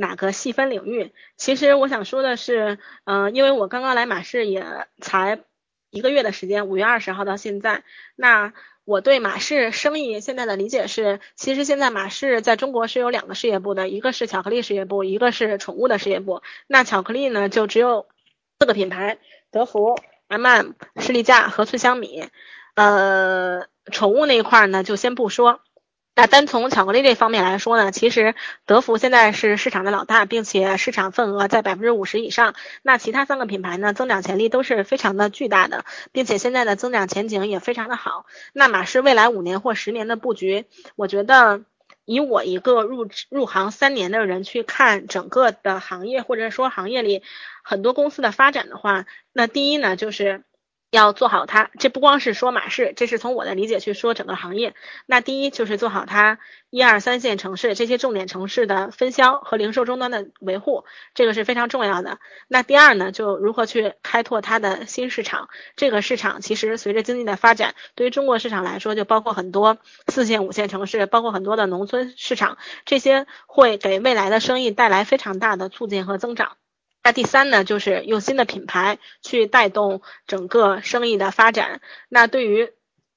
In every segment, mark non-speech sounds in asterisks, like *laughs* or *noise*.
哪个细分领域。其实我想说的是，嗯，因为我刚刚来马氏也才一个月的时间，五月二十号到现在，那我对马氏生意现在的理解是，其实现在马氏在中国是有两个事业部的，一个是巧克力事业部，一个是宠物的事业部。那巧克力呢，就只有四个品牌：德芙、M&M、士力架和脆香米。呃，宠物那一块呢，就先不说。那单从巧克力这方面来说呢，其实德芙现在是市场的老大，并且市场份额在百分之五十以上。那其他三个品牌呢，增长潜力都是非常的巨大的，并且现在的增长前景也非常的好。那马氏未来五年或十年的布局，我觉得以我一个入入行三年的人去看整个的行业，或者说行业里很多公司的发展的话，那第一呢就是。要做好它，这不光是说马氏，这是从我的理解去说整个行业。那第一就是做好它一二三线城市这些重点城市的分销和零售终端的维护，这个是非常重要的。那第二呢，就如何去开拓它的新市场。这个市场其实随着经济的发展，对于中国市场来说，就包括很多四线、五线城市，包括很多的农村市场，这些会给未来的生意带来非常大的促进和增长。那第三呢，就是用新的品牌去带动整个生意的发展。那对于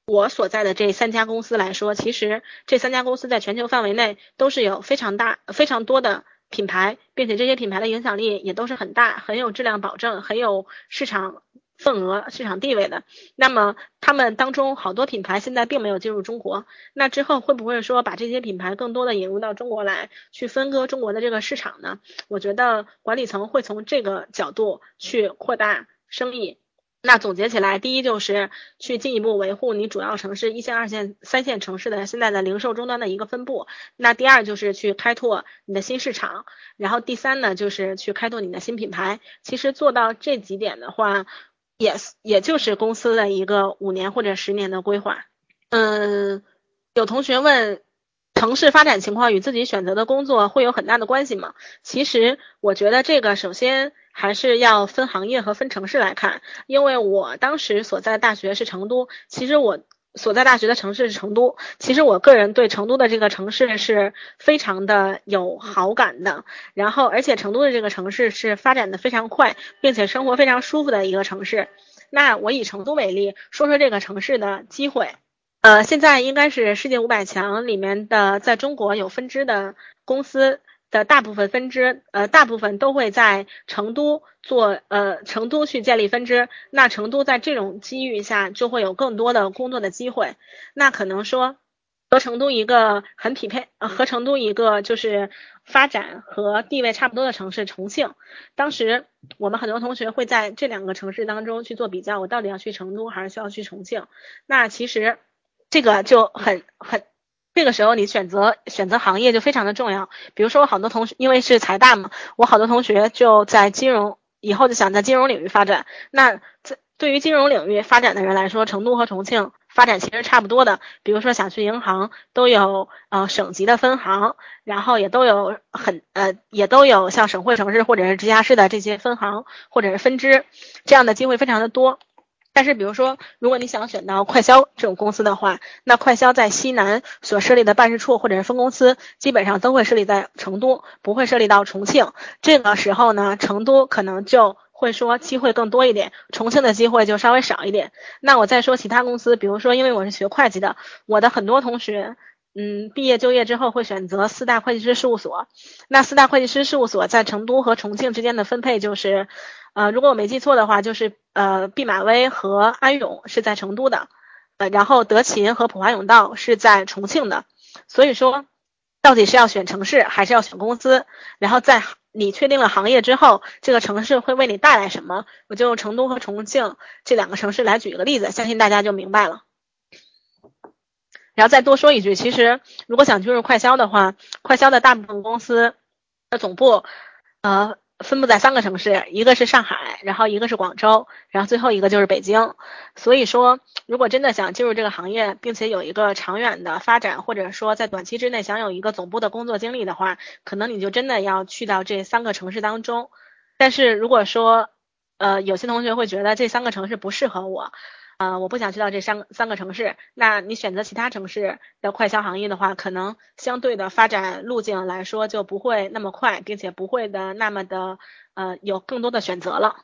我所在的这三家公司来说，其实这三家公司在全球范围内都是有非常大、非常多的品牌，并且这些品牌的影响力也都是很大，很有质量保证，很有市场。份额市场地位的，那么他们当中好多品牌现在并没有进入中国，那之后会不会说把这些品牌更多的引入到中国来，去分割中国的这个市场呢？我觉得管理层会从这个角度去扩大生意。那总结起来，第一就是去进一步维护你主要城市一线、二线、三线城市的现在的零售终端的一个分布。那第二就是去开拓你的新市场，然后第三呢就是去开拓你的新品牌。其实做到这几点的话。也也就是公司的一个五年或者十年的规划。嗯，有同学问，城市发展情况与自己选择的工作会有很大的关系吗？其实我觉得这个首先还是要分行业和分城市来看，因为我当时所在大学是成都，其实我。所在大学的城市是成都，其实我个人对成都的这个城市是非常的有好感的。然后，而且成都的这个城市是发展的非常快，并且生活非常舒服的一个城市。那我以成都为例，说说这个城市的机会。呃，现在应该是世界五百强里面的，在中国有分支的公司。的大部分分支，呃，大部分都会在成都做，呃，成都去建立分支。那成都在这种机遇下，就会有更多的工作的机会。那可能说和成都一个很匹配，和成都一个就是发展和地位差不多的城市重庆。当时我们很多同学会在这两个城市当中去做比较，我到底要去成都还是需要去重庆？那其实这个就很很。这个时候，你选择选择行业就非常的重要。比如说，我好多同学因为是财大嘛，我好多同学就在金融，以后就想在金融领域发展。那在对于金融领域发展的人来说，成都和重庆发展其实差不多的。比如说，想去银行都有呃省级的分行，然后也都有很呃也都有像省会城市或者是直辖市的这些分行或者是分支，这样的机会非常的多。但是，比如说，如果你想选到快销这种公司的话，那快销在西南所设立的办事处或者是分公司，基本上都会设立在成都，不会设立到重庆。这个时候呢，成都可能就会说机会更多一点，重庆的机会就稍微少一点。那我再说其他公司，比如说，因为我是学会计的，我的很多同学，嗯，毕业就业之后会选择四大会计师事务所。那四大会计师事务所在成都和重庆之间的分配就是。呃，如果我没记错的话，就是呃，毕马威和安永是在成都的，呃，然后德勤和普华永道是在重庆的。所以说，到底是要选城市还是要选公司？然后在你确定了行业之后，这个城市会为你带来什么？我就用成都和重庆这两个城市来举一个例子，相信大家就明白了。然后再多说一句，其实如果想进入快销的话，快销的大部分公司的总部，呃。分布在三个城市，一个是上海，然后一个是广州，然后最后一个就是北京。所以说，如果真的想进入这个行业，并且有一个长远的发展，或者说在短期之内想有一个总部的工作经历的话，可能你就真的要去到这三个城市当中。但是如果说，呃，有些同学会觉得这三个城市不适合我，呃，我不想去到这三三个城市，那你选择其他城市的快销行业的话，可能相对的发展路径来说就不会那么快，并且不会的那么的呃有更多的选择了。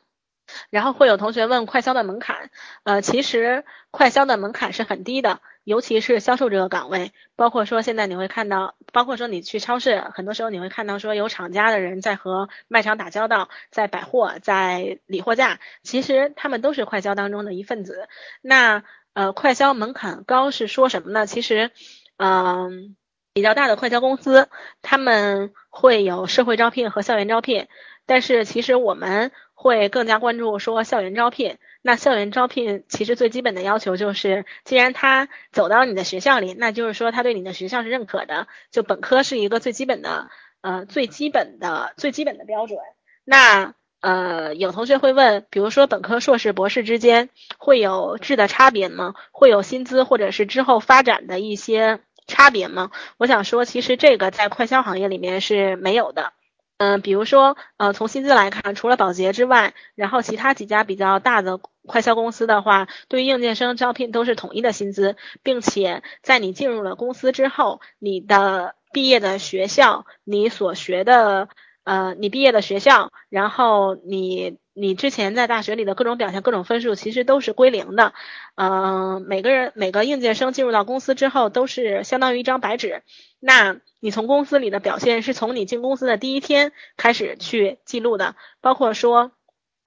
然后会有同学问快销的门槛，呃，其实快销的门槛是很低的，尤其是销售这个岗位，包括说现在你会看到，包括说你去超市，很多时候你会看到说有厂家的人在和卖场打交道，在百货，在理货架，其实他们都是快销当中的一份子。那呃，快销门槛高是说什么呢？其实，嗯，比较大的快销公司，他们会有社会招聘和校园招聘，但是其实我们。会更加关注说校园招聘，那校园招聘其实最基本的要求就是，既然他走到你的学校里，那就是说他对你的学校是认可的，就本科是一个最基本的，呃，最基本的最基本的标准。那呃，有同学会问，比如说本科、硕士、博士之间会有质的差别吗？会有薪资或者是之后发展的一些差别吗？我想说，其实这个在快销行业里面是没有的。嗯，比如说，呃，从薪资来看，除了保洁之外，然后其他几家比较大的快销公司的话，对应届生招聘都是统一的薪资，并且在你进入了公司之后，你的毕业的学校，你所学的，呃，你毕业的学校，然后你。你之前在大学里的各种表现、各种分数，其实都是归零的。嗯，每个人每个应届生进入到公司之后，都是相当于一张白纸。那你从公司里的表现，是从你进公司的第一天开始去记录的。包括说，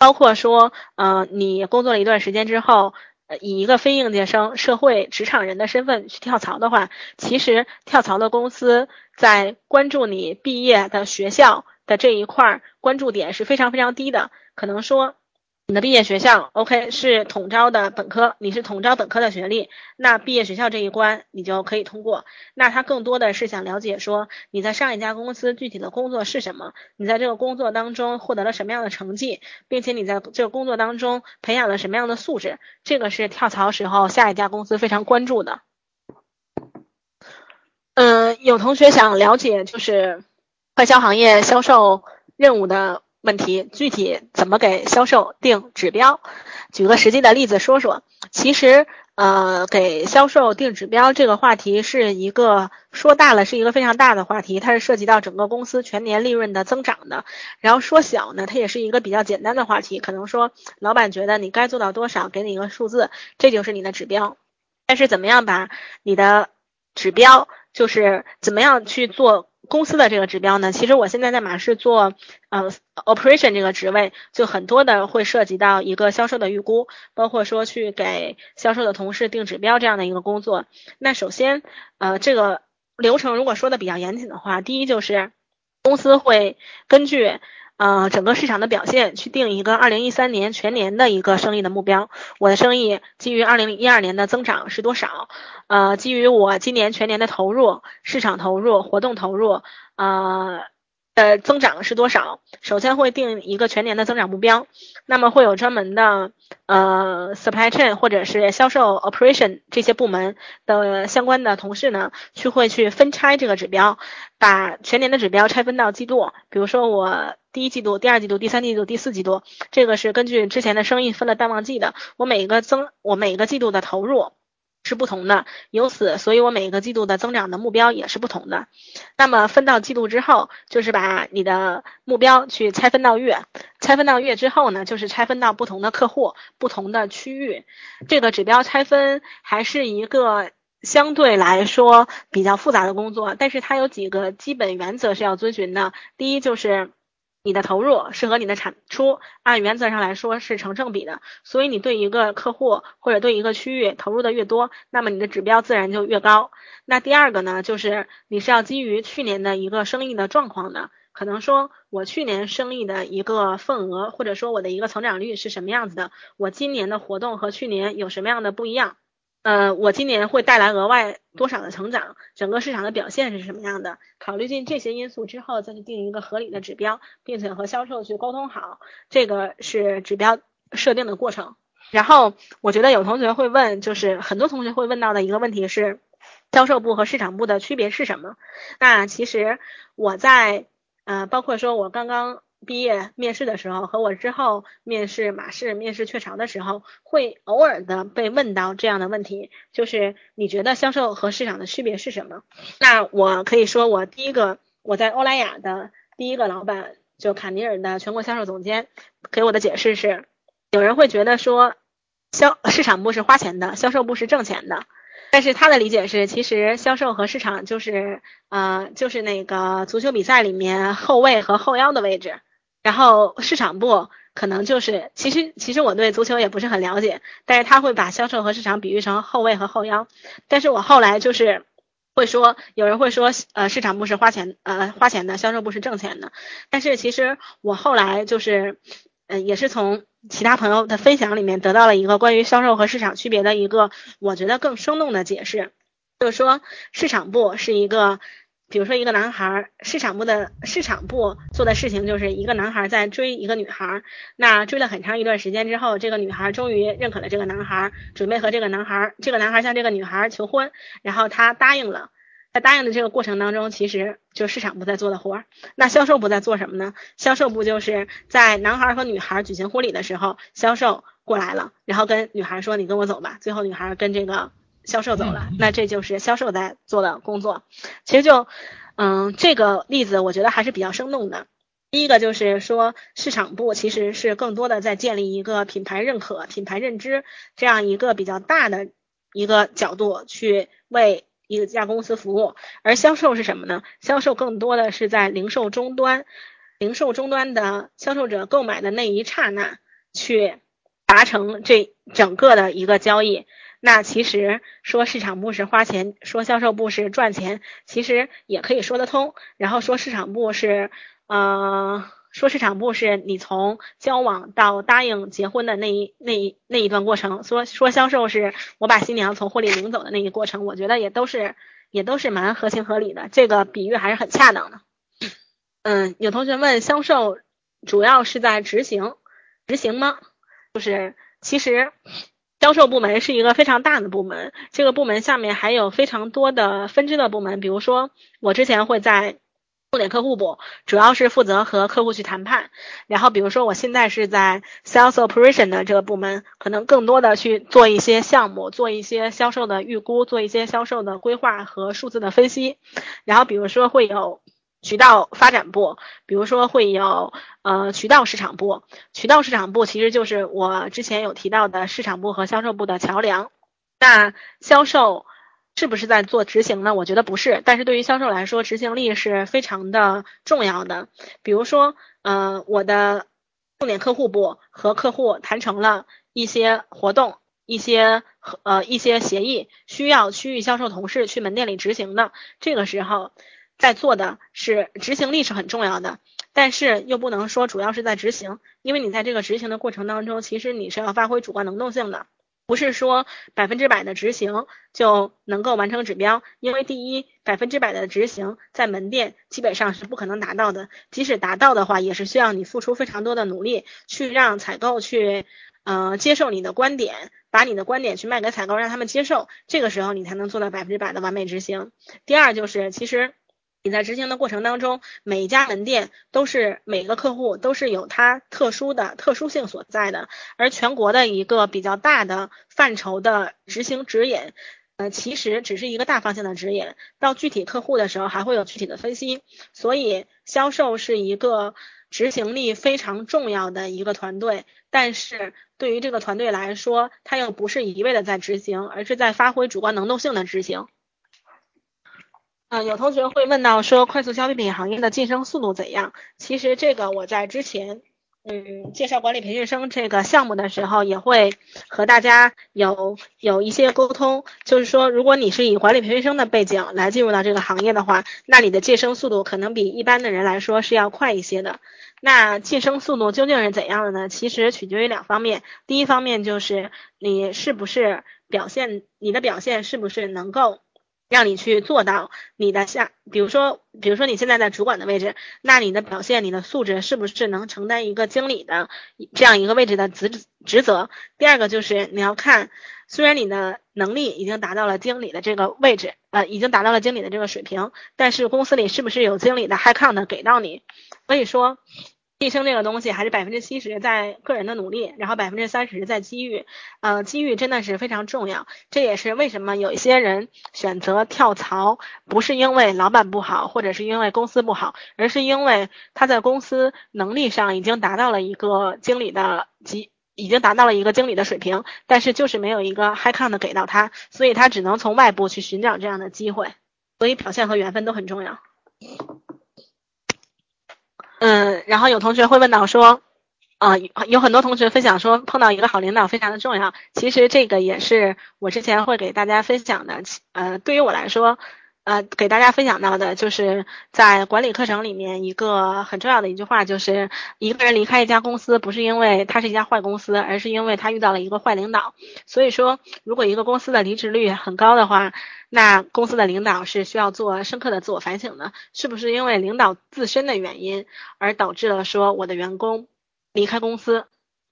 包括说，呃，你工作了一段时间之后，以一个非应届生、社会职场人的身份去跳槽的话，其实跳槽的公司在关注你毕业的学校的这一块关注点是非常非常低的。可能说你的毕业学校，OK 是统招的本科，你是统招本科的学历，那毕业学校这一关你就可以通过。那他更多的是想了解说你在上一家公司具体的工作是什么，你在这个工作当中获得了什么样的成绩，并且你在这个工作当中培养了什么样的素质，这个是跳槽时候下一家公司非常关注的。嗯，有同学想了解就是快销行业销售任务的。问题具体怎么给销售定指标？举个实际的例子说说。其实，呃，给销售定指标这个话题是一个说大了是一个非常大的话题，它是涉及到整个公司全年利润的增长的。然后说小呢，它也是一个比较简单的话题，可能说老板觉得你该做到多少，给你一个数字，这就是你的指标。但是怎么样把你的指标，就是怎么样去做？公司的这个指标呢，其实我现在在马氏做，呃，operation 这个职位，就很多的会涉及到一个销售的预估，包括说去给销售的同事定指标这样的一个工作。那首先，呃，这个流程如果说的比较严谨的话，第一就是公司会根据。呃，整个市场的表现去定一个二零一三年全年的一个生意的目标。我的生意基于二零一二年的增长是多少？呃，基于我今年全年的投入、市场投入、活动投入，呃。呃，增长是多少？首先会定一个全年的增长目标，那么会有专门的呃 supply chain 或者是销售 operation 这些部门的相关的同事呢，去会去分拆这个指标，把全年的指标拆分到季度，比如说我第一季度、第二季度、第三季度、第四季度，这个是根据之前的生意分了淡旺季的，我每一个增我每一个季度的投入。是不同的，由此，所以我每个季度的增长的目标也是不同的。那么分到季度之后，就是把你的目标去拆分到月，拆分到月之后呢，就是拆分到不同的客户、不同的区域。这个指标拆分还是一个相对来说比较复杂的工作，但是它有几个基本原则是要遵循的。第一就是。你的投入是和你的产出按原则上来说是成正比的，所以你对一个客户或者对一个区域投入的越多，那么你的指标自然就越高。那第二个呢，就是你是要基于去年的一个生意的状况的，可能说我去年生意的一个份额，或者说我的一个成长率是什么样子的，我今年的活动和去年有什么样的不一样。呃，我今年会带来额外多少的成长？整个市场的表现是什么样的？考虑进这些因素之后，再去定一个合理的指标，并且和销售去沟通好，这个是指标设定的过程。然后，我觉得有同学会问，就是很多同学会问到的一个问题是，销售部和市场部的区别是什么？那其实我在呃，包括说我刚刚毕业面试的时候，和我之后面试马氏、面试雀巢的时候，会偶尔的被问到这样的问题，就是你觉得销售和市场的区别是什么？那我可以说，我第一个我在欧莱雅的第一个老板就卡尼尔的全国销售总监给我的解释是，有人会觉得说，销市场部是花钱的，销售部是挣钱的。但是他的理解是，其实销售和市场就是呃，就是那个足球比赛里面后卫和后腰的位置，然后市场部可能就是，其实其实我对足球也不是很了解，但是他会把销售和市场比喻成后卫和后腰。但是我后来就是会说，有人会说，呃，市场部是花钱呃花钱的，销售部是挣钱的。但是其实我后来就是，嗯，也是从。其他朋友的分享里面得到了一个关于销售和市场区别的一个，我觉得更生动的解释，就是说市场部是一个，比如说一个男孩，市场部的市场部做的事情就是一个男孩在追一个女孩，那追了很长一段时间之后，这个女孩终于认可了这个男孩，准备和这个男孩，这个男孩向这个女孩求婚，然后他答应了。在答应的这个过程当中，其实就市场部在做的活儿。那销售部在做什么呢？销售部就是在男孩和女孩举行婚礼的时候，销售过来了，然后跟女孩说：“你跟我走吧。”最后女孩跟这个销售走了。那这就是销售在做的工作。其实就，嗯，这个例子我觉得还是比较生动的。第一个就是说，市场部其实是更多的在建立一个品牌认可、品牌认知这样一个比较大的一个角度去为。一家公司服务，而销售是什么呢？销售更多的是在零售终端，零售终端的销售者购买的那一刹那去达成这整个的一个交易。那其实说市场部是花钱，说销售部是赚钱，其实也可以说得通。然后说市场部是，呃。说市场部是你从交往到答应结婚的那一那一那一段过程，说说销售是我把新娘从婚礼领走的那一过程，我觉得也都是也都是蛮合情合理的，这个比喻还是很恰当的。嗯，有同学问销售主要是在执行执行吗？就是其实销售部门是一个非常大的部门，这个部门下面还有非常多的分支的部门，比如说我之前会在。重点客户部主要是负责和客户去谈判，然后比如说我现在是在 sales operation 的这个部门，可能更多的去做一些项目，做一些销售的预估，做一些销售的规划和数字的分析。然后比如说会有渠道发展部，比如说会有呃渠道市场部，渠道市场部其实就是我之前有提到的市场部和销售部的桥梁。那销售。是不是在做执行呢？我觉得不是，但是对于销售来说，执行力是非常的重要的。比如说，呃，我的重点客户部和客户谈成了一些活动、一些呃一些协议，需要区域销售同事去门店里执行的。这个时候，在做的是执行力是很重要的，但是又不能说主要是在执行，因为你在这个执行的过程当中，其实你是要发挥主观能动性的。不是说百分之百的执行就能够完成指标，因为第一，百分之百的执行在门店基本上是不可能达到的，即使达到的话，也是需要你付出非常多的努力，去让采购去，呃，接受你的观点，把你的观点去卖给采购，让他们接受，这个时候你才能做到百分之百的完美执行。第二就是，其实。你在执行的过程当中，每一家门店都是每个客户都是有它特殊的特殊性所在的，而全国的一个比较大的范畴的执行指引，呃，其实只是一个大方向的指引，到具体客户的时候还会有具体的分析。所以销售是一个执行力非常重要的一个团队，但是对于这个团队来说，它又不是一味的在执行，而是在发挥主观能动性的执行。嗯，有同学会问到说快速消费品行业的晋升速度怎样？其实这个我在之前，嗯，介绍管理培训生这个项目的时候，也会和大家有有一些沟通，就是说，如果你是以管理培训生的背景来进入到这个行业的话，那你的晋升速度可能比一般的人来说是要快一些的。那晋升速度究竟是怎样的呢？其实取决于两方面，第一方面就是你是不是表现，你的表现是不是能够。让你去做到你的下，比如说，比如说你现在在主管的位置，那你的表现、你的素质是不是能承担一个经理的这样一个位置的职职责？第二个就是你要看，虽然你的能力已经达到了经理的这个位置，呃，已经达到了经理的这个水平，但是公司里是不是有经理的 high count 给到你？所以说，晋升这个东西还是百分之七十在个人的努力，然后百分之三十在机遇。呃，机遇真的是非常重要，这也是为什么有一些人选择跳槽，不是因为老板不好，或者是因为公司不好，而是因为他在公司能力上已经达到了一个经理的级，已经达到了一个经理的水平，但是就是没有一个 high count 给到他，所以他只能从外部去寻找这样的机会。所以表现和缘分都很重要。嗯，然后有同学会问到说，啊，有很多同学分享说碰到一个好领导非常的重要。其实这个也是我之前会给大家分享的。呃，对于我来说，呃，给大家分享到的就是在管理课程里面一个很重要的一句话，就是一个人离开一家公司不是因为他是一家坏公司，而是因为他遇到了一个坏领导。所以说，如果一个公司的离职率很高的话，那公司的领导是需要做深刻的自我反省的，是不是因为领导自身的原因而导致了说我的员工离开公司？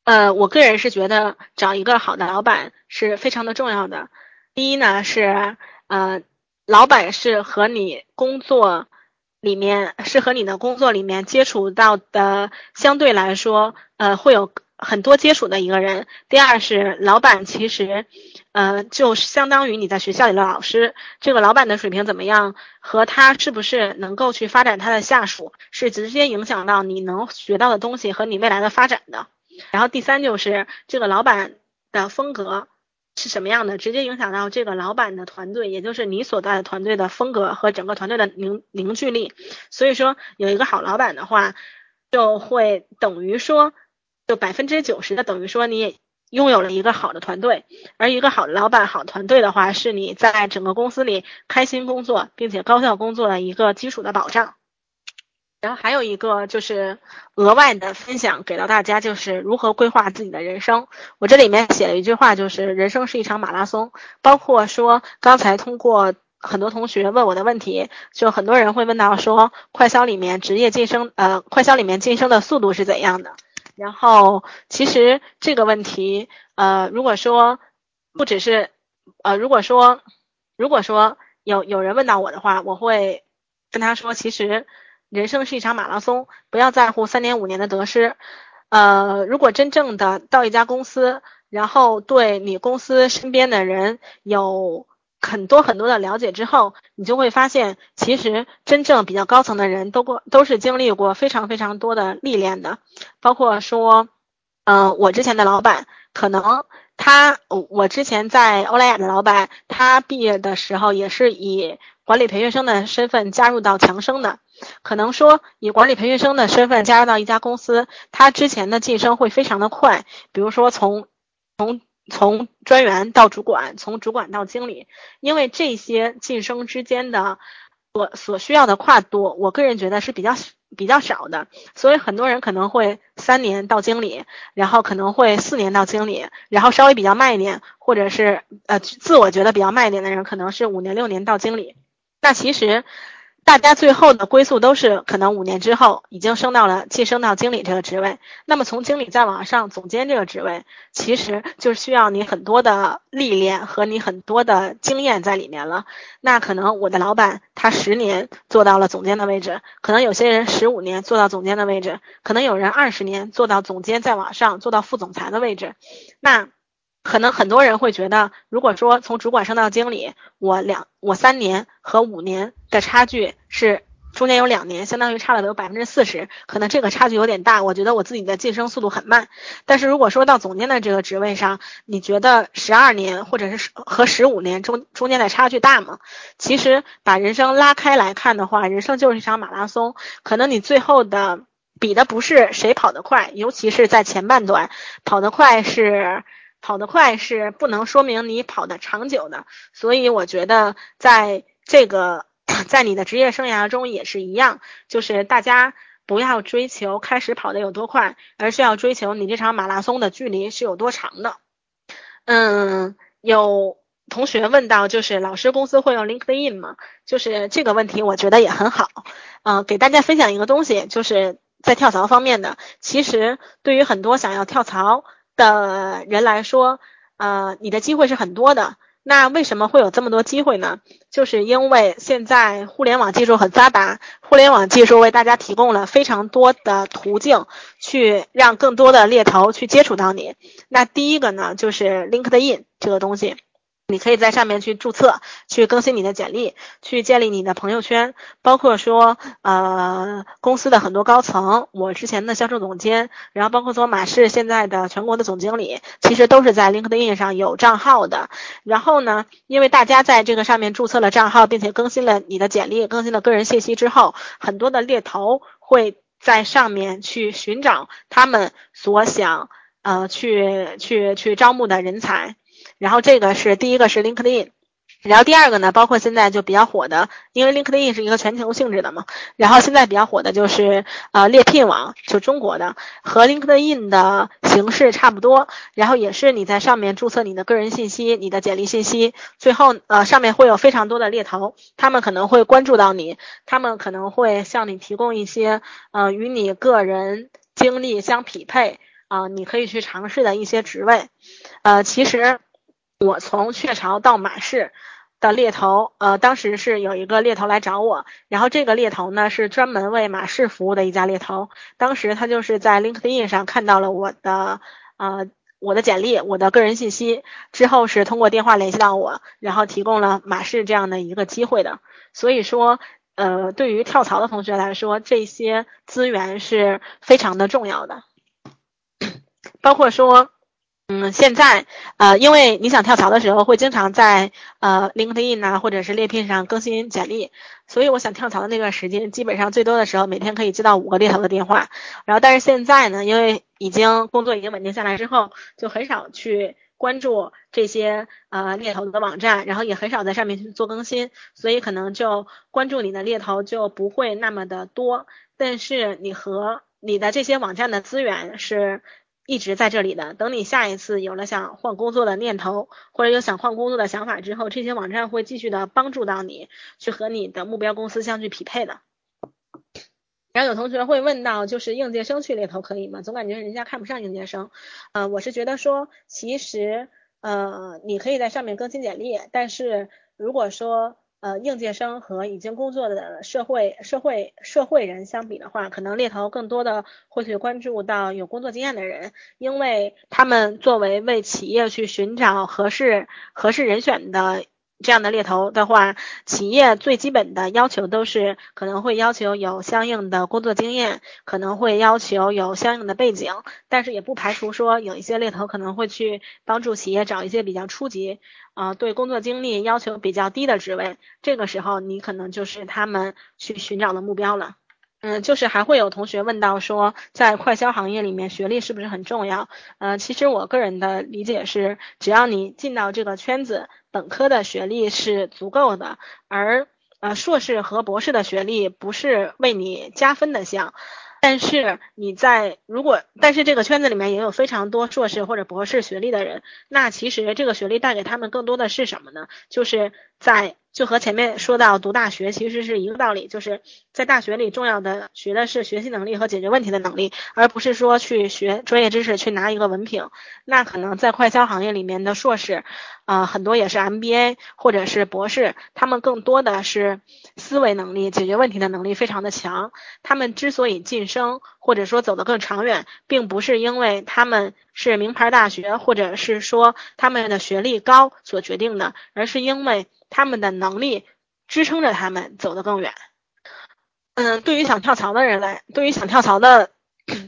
呃，我个人是觉得找一个好的老板是非常的重要的。第一呢是呃，老板是和你工作里面是和你的工作里面接触到的相对来说呃会有。很多接触的一个人。第二是老板，其实，呃，就相当于你在学校里的老师。这个老板的水平怎么样，和他是不是能够去发展他的下属，是直接影响到你能学到的东西和你未来的发展的。然后第三就是这个老板的风格是什么样的，直接影响到这个老板的团队，也就是你所在的团队的风格和整个团队的凝凝聚力。所以说，有一个好老板的话，就会等于说。就百分之九十的等于说你也拥有了一个好的团队，而一个好的老板、好团队的话，是你在整个公司里开心工作并且高效工作的一个基础的保障。然后还有一个就是额外的分享给到大家，就是如何规划自己的人生。我这里面写了一句话，就是人生是一场马拉松。包括说刚才通过很多同学问我的问题，就很多人会问到说，快销里面职业晋升，呃，快销里面晋升的速度是怎样的？然后，其实这个问题，呃，如果说不只是，呃，如果说，如果说有有人问到我的话，我会跟他说，其实人生是一场马拉松，不要在乎三年五年的得失。呃，如果真正的到一家公司，然后对你公司身边的人有。很多很多的了解之后，你就会发现，其实真正比较高层的人都过都是经历过非常非常多的历练的，包括说，嗯，我之前的老板，可能他，我之前在欧莱雅的老板，他毕业的时候也是以管理培训生的身份加入到强生的，可能说以管理培训生的身份加入到一家公司，他之前的晋升会非常的快，比如说从从。从专员到主管，从主管到经理，因为这些晋升之间的所所需要的跨度，我个人觉得是比较比较少的，所以很多人可能会三年到经理，然后可能会四年到经理，然后稍微比较慢一点，或者是呃自我觉得比较慢一点的人，可能是五年六年到经理。那其实。大家最后的归宿都是可能五年之后已经升到了晋升到经理这个职位，那么从经理再往上总监这个职位，其实就需要你很多的历练和你很多的经验在里面了。那可能我的老板他十年做到了总监的位置，可能有些人十五年做到总监的位置，可能有人二十年做到总监再往上做到副总裁的位置，那。可能很多人会觉得，如果说从主管升到经理，我两我三年和五年的差距是中间有两年，相当于差了有百分之四十，可能这个差距有点大。我觉得我自己的晋升速度很慢。但是如果说到总监的这个职位上，你觉得十二年或者是和十五年中中间的差距大吗？其实把人生拉开来看的话，人生就是一场马拉松，可能你最后的比的不是谁跑得快，尤其是在前半段跑得快是。跑得快是不能说明你跑得长久的，所以我觉得在这个在你的职业生涯中也是一样，就是大家不要追求开始跑得有多快，而是要追求你这场马拉松的距离是有多长的。嗯，有同学问到，就是老师公司会用 LinkedIn 吗？就是这个问题，我觉得也很好。嗯，给大家分享一个东西，就是在跳槽方面的，其实对于很多想要跳槽。的人来说，呃，你的机会是很多的。那为什么会有这么多机会呢？就是因为现在互联网技术很发达，互联网技术为大家提供了非常多的途径，去让更多的猎头去接触到你。那第一个呢，就是 LinkedIn 这个东西。你可以在上面去注册，去更新你的简历，去建立你的朋友圈，包括说，呃，公司的很多高层，我之前的销售总监，然后包括说马氏现在的全国的总经理，其实都是在 LinkedIn 上有账号的。然后呢，因为大家在这个上面注册了账号，并且更新了你的简历，更新了个人信息之后，很多的猎头会在上面去寻找他们所想，呃，去去去招募的人才。然后这个是第一个是 LinkedIn，然后第二个呢，包括现在就比较火的，因为 LinkedIn 是一个全球性质的嘛，然后现在比较火的就是呃猎聘网，就中国的，和 LinkedIn 的形式差不多，然后也是你在上面注册你的个人信息、你的简历信息，最后呃上面会有非常多的猎头，他们可能会关注到你，他们可能会向你提供一些呃与你个人经历相匹配啊，你可以去尝试的一些职位，呃其实。我从雀巢到马氏的猎头，呃，当时是有一个猎头来找我，然后这个猎头呢是专门为马氏服务的一家猎头。当时他就是在 LinkedIn 上看到了我的，呃，我的简历，我的个人信息，之后是通过电话联系到我，然后提供了马氏这样的一个机会的。所以说，呃，对于跳槽的同学来说，这些资源是非常的重要的，包括说。嗯，现在呃，因为你想跳槽的时候，会经常在呃 LinkedIn 啊，或者是猎聘上更新简历，所以我想跳槽的那段时间，基本上最多的时候每天可以接到五个猎头的电话。然后，但是现在呢，因为已经工作已经稳定下来之后，就很少去关注这些呃猎头的网站，然后也很少在上面去做更新，所以可能就关注你的猎头就不会那么的多。但是你和你的这些网站的资源是。一直在这里的，等你下一次有了想换工作的念头，或者有想换工作的想法之后，这些网站会继续的帮助到你，去和你的目标公司相去匹配的。然后有同学会问到，就是应届生去猎头可以吗？总感觉人家看不上应届生。呃，我是觉得说，其实呃，你可以在上面更新简历，但是如果说。呃，应届生和已经工作的社会社会社会人相比的话，可能猎头更多的会去关注到有工作经验的人，因为他们作为为企业去寻找合适合适人选的。这样的猎头的话，企业最基本的要求都是可能会要求有相应的工作经验，可能会要求有相应的背景，但是也不排除说有一些猎头可能会去帮助企业找一些比较初级，啊，对工作经历要求比较低的职位，这个时候你可能就是他们去寻找的目标了。嗯，就是还会有同学问到说，在快销行业里面学历是不是很重要？呃，其实我个人的理解是，只要你进到这个圈子，本科的学历是足够的，而呃硕士和博士的学历不是为你加分的项。但是你在如果，但是这个圈子里面也有非常多硕士或者博士学历的人，那其实这个学历带给他们更多的是什么呢？就是在。就和前面说到读大学其实是一个道理，就是在大学里重要的学的是学习能力和解决问题的能力，而不是说去学专业知识去拿一个文凭。那可能在快销行业里面的硕士，啊，很多也是 MBA 或者是博士，他们更多的是思维能力、解决问题的能力非常的强。他们之所以晋升或者说走得更长远，并不是因为他们是名牌大学或者是说他们的学历高所决定的，而是因为。他们的能力支撑着他们走得更远。嗯，对于想跳槽的人来，对于想跳槽的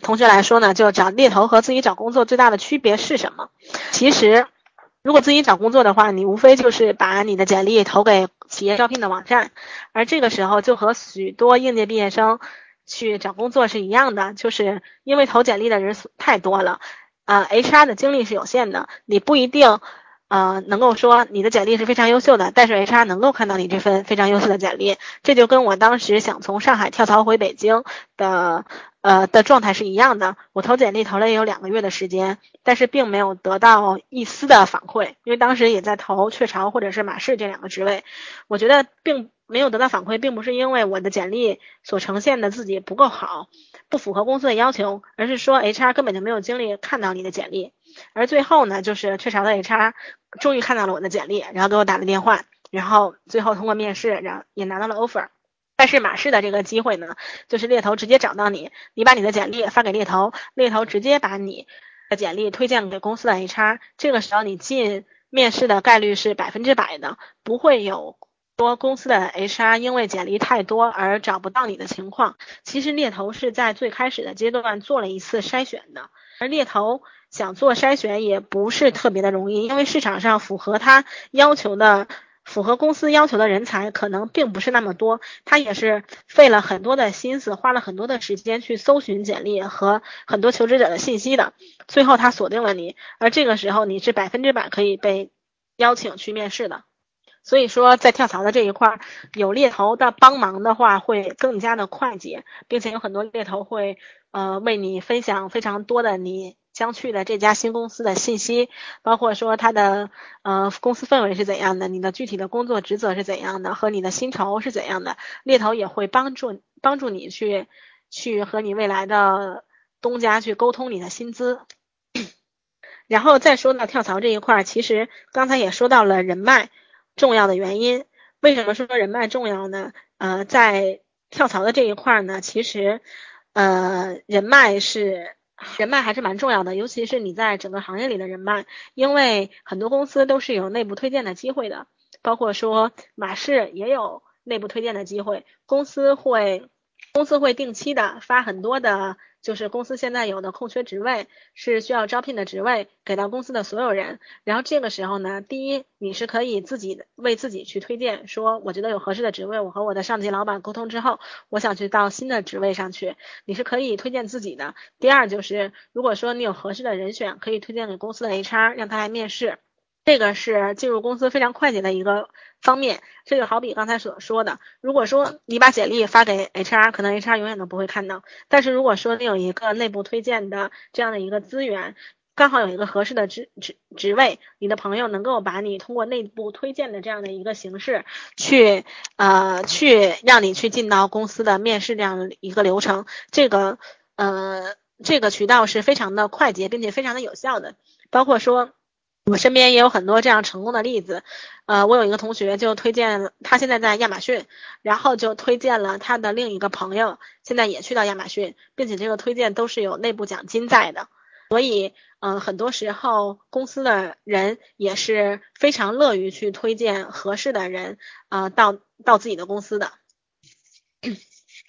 同学来说呢，就找猎头和自己找工作最大的区别是什么？其实，如果自己找工作的话，你无非就是把你的简历投给企业招聘的网站，而这个时候就和许多应届毕业生去找工作是一样的，就是因为投简历的人太多了，呃，HR 的精力是有限的，你不一定。呃，能够说你的简历是非常优秀的，但是 HR 能够看到你这份非常优秀的简历，这就跟我当时想从上海跳槽回北京的呃的状态是一样的。我投简历投了也有两个月的时间，但是并没有得到一丝的反馈，因为当时也在投雀巢或者是马氏这两个职位。我觉得并没有得到反馈，并不是因为我的简历所呈现的自己不够好，不符合公司的要求，而是说 HR 根本就没有精力看到你的简历。而最后呢，就是雀巢的 HR 终于看到了我的简历，然后给我打了电话，然后最后通过面试，然后也拿到了 offer。但是马氏的这个机会呢，就是猎头直接找到你，你把你的简历发给猎头，猎头直接把你的简历推荐给公司的 HR，这个时候你进面试的概率是百分之百的，不会有说公司的 HR 因为简历太多而找不到你的情况。其实猎头是在最开始的阶段做了一次筛选的，而猎头想做筛选也不是特别的容易，因为市场上符合他要求的。符合公司要求的人才可能并不是那么多，他也是费了很多的心思，花了很多的时间去搜寻简历和很多求职者的信息的，最后他锁定了你，而这个时候你是百分之百可以被邀请去面试的。所以说，在跳槽的这一块，有猎头的帮忙的话，会更加的快捷，并且有很多猎头会呃为你分享非常多的你。将去的这家新公司的信息，包括说它的呃公司氛围是怎样的，你的具体的工作职责是怎样的，和你的薪酬是怎样的，猎头也会帮助帮助你去去和你未来的东家去沟通你的薪资。然后再说到跳槽这一块，其实刚才也说到了人脉重要的原因。为什么说人脉重要呢？呃，在跳槽的这一块呢，其实呃人脉是。人脉还是蛮重要的，尤其是你在整个行业里的人脉，因为很多公司都是有内部推荐的机会的，包括说马氏也有内部推荐的机会，公司会公司会定期的发很多的。就是公司现在有的空缺职位是需要招聘的职位，给到公司的所有人。然后这个时候呢，第一，你是可以自己为自己去推荐，说我觉得有合适的职位，我和我的上级老板沟通之后，我想去到新的职位上去，你是可以推荐自己的。第二就是，如果说你有合适的人选，可以推荐给公司的 HR，让他来面试。这个是进入公司非常快捷的一个方面，这就好比刚才所说的，如果说你把简历发给 HR，可能 HR 永远都不会看到，但是如果说你有一个内部推荐的这样的一个资源，刚好有一个合适的职职职位，你的朋友能够把你通过内部推荐的这样的一个形式去呃去让你去进到公司的面试这样的一个流程，这个呃这个渠道是非常的快捷，并且非常的有效的，包括说。我身边也有很多这样成功的例子，呃，我有一个同学就推荐他现在在亚马逊，然后就推荐了他的另一个朋友，现在也去到亚马逊，并且这个推荐都是有内部奖金在的，所以，嗯，很多时候公司的人也是非常乐于去推荐合适的人，啊，到到自己的公司的，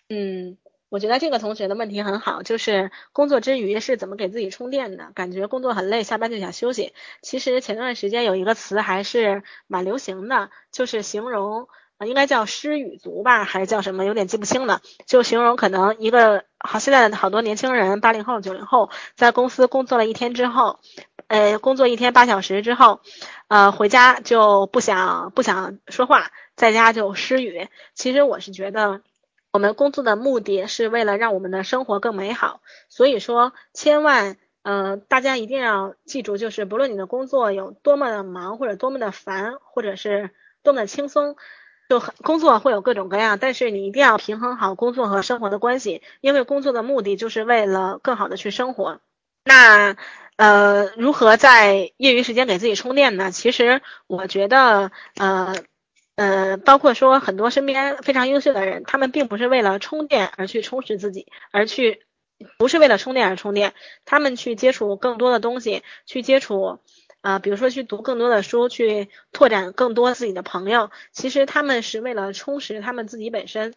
嗯。我觉得这个同学的问题很好，就是工作之余是怎么给自己充电的？感觉工作很累，下班就想休息。其实前段时间有一个词还是蛮流行的，就是形容，应该叫失语族吧，还是叫什么？有点记不清了。就形容可能一个好，现在好多年轻人，八零后、九零后，在公司工作了一天之后，呃，工作一天八小时之后，呃，回家就不想不想说话，在家就失语。其实我是觉得。我们工作的目的是为了让我们的生活更美好，所以说千万，呃，大家一定要记住，就是不论你的工作有多么的忙，或者多么的烦，或者是多么的轻松，就很工作会有各种各样，但是你一定要平衡好工作和生活的关系，因为工作的目的就是为了更好的去生活。那，呃，如何在业余时间给自己充电呢？其实我觉得，呃。呃，包括说很多身边非常优秀的人，他们并不是为了充电而去充实自己，而去不是为了充电而充电，他们去接触更多的东西，去接触，啊，比如说去读更多的书，去拓展更多自己的朋友，其实他们是为了充实他们自己本身，